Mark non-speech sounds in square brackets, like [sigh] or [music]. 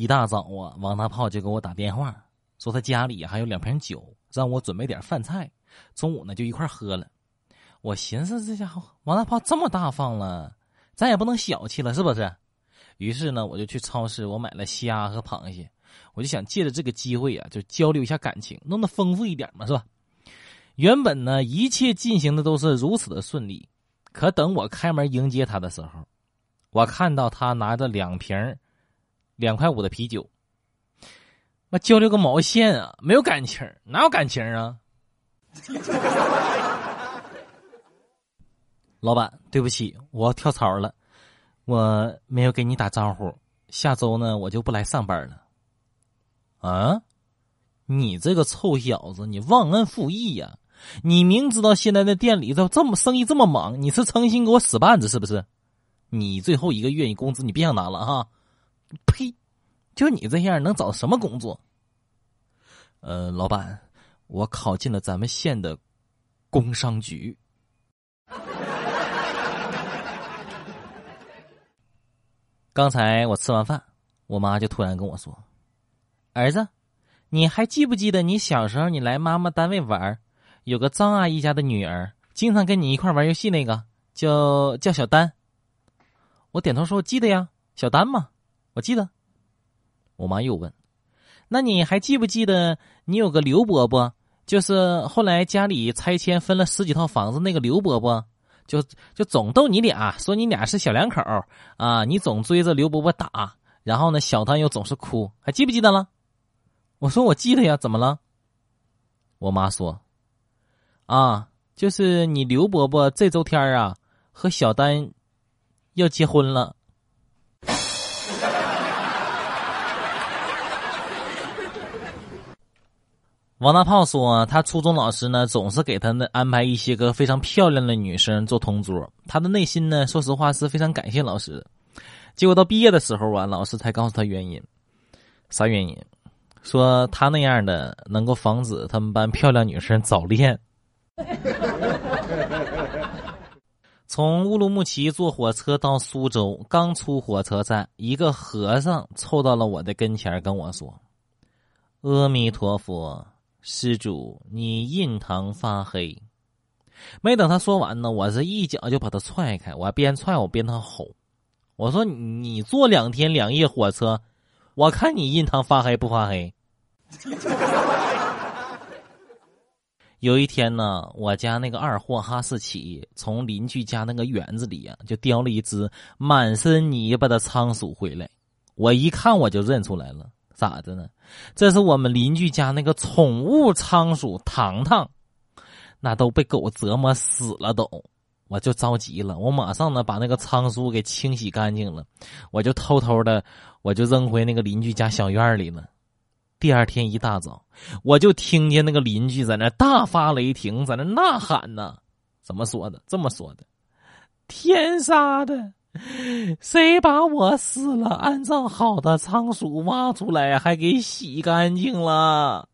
一大早啊，王大炮就给我打电话，说他家里还有两瓶酒，让我准备点饭菜，中午呢就一块喝了。我寻思这家伙王大炮这么大方了，咱也不能小气了，是不是？于是呢，我就去超市，我买了虾和螃蟹，我就想借着这个机会啊，就交流一下感情，弄得丰富一点嘛，是吧？原本呢，一切进行的都是如此的顺利，可等我开门迎接他的时候，我看到他拿着两瓶两块五的啤酒，那交流个毛线啊！没有感情，哪有感情啊？[laughs] 老板，对不起，我要跳槽了，我没有给你打招呼。下周呢，我就不来上班了。啊，你这个臭小子，你忘恩负义呀！你明知道现在的店里头这么生意这么忙，你是诚心给我使绊子是不是？你最后一个月你工资你别想拿了哈！呸！就你这样能找什么工作？呃，老板，我考进了咱们县的工商局。刚才我吃完饭，我妈就突然跟我说：“儿子，你还记不记得你小时候你来妈妈单位玩，有个张阿姨家的女儿，经常跟你一块玩游戏那个，叫叫小丹。”我点头说：“记得呀，小丹嘛，我记得。”我妈又问：“那你还记不记得你有个刘伯伯？就是后来家里拆迁分了十几套房子那个刘伯伯？”就就总逗你俩，说你俩是小两口啊！你总追着刘伯伯打，然后呢，小丹又总是哭，还记不记得了？我说我记得呀，怎么了？我妈说，啊，就是你刘伯伯这周天啊和小丹要结婚了。王大炮说：“他初中老师呢，总是给他呢安排一些个非常漂亮的女生做同桌。他的内心呢，说实话是非常感谢老师。结果到毕业的时候啊，老师才告诉他原因。啥原因？说他那样的能够防止他们班漂亮女生早恋。[laughs] 从乌鲁木齐坐火车到苏州，刚出火车站，一个和尚凑到了我的跟前，跟我说：‘阿弥陀佛。’”施主，你印堂发黑。没等他说完呢，我是一脚就把他踹开。我边踹我边他吼：“我说你坐两天两夜火车，我看你印堂发黑不发黑？” [laughs] 有一天呢，我家那个二货哈士奇从邻居家那个园子里呀，就叼了一只满身泥巴的仓鼠回来。我一看我就认出来了。咋的呢？这是我们邻居家那个宠物仓鼠糖糖，那都被狗折磨死了都，我就着急了，我马上呢把那个仓鼠给清洗干净了，我就偷偷的我就扔回那个邻居家小院里了。第二天一大早，我就听见那个邻居在那大发雷霆，在那呐喊呢，怎么说的？这么说的：天杀的！[laughs] 谁把我死了安葬好的仓鼠挖出来，还给洗干净了？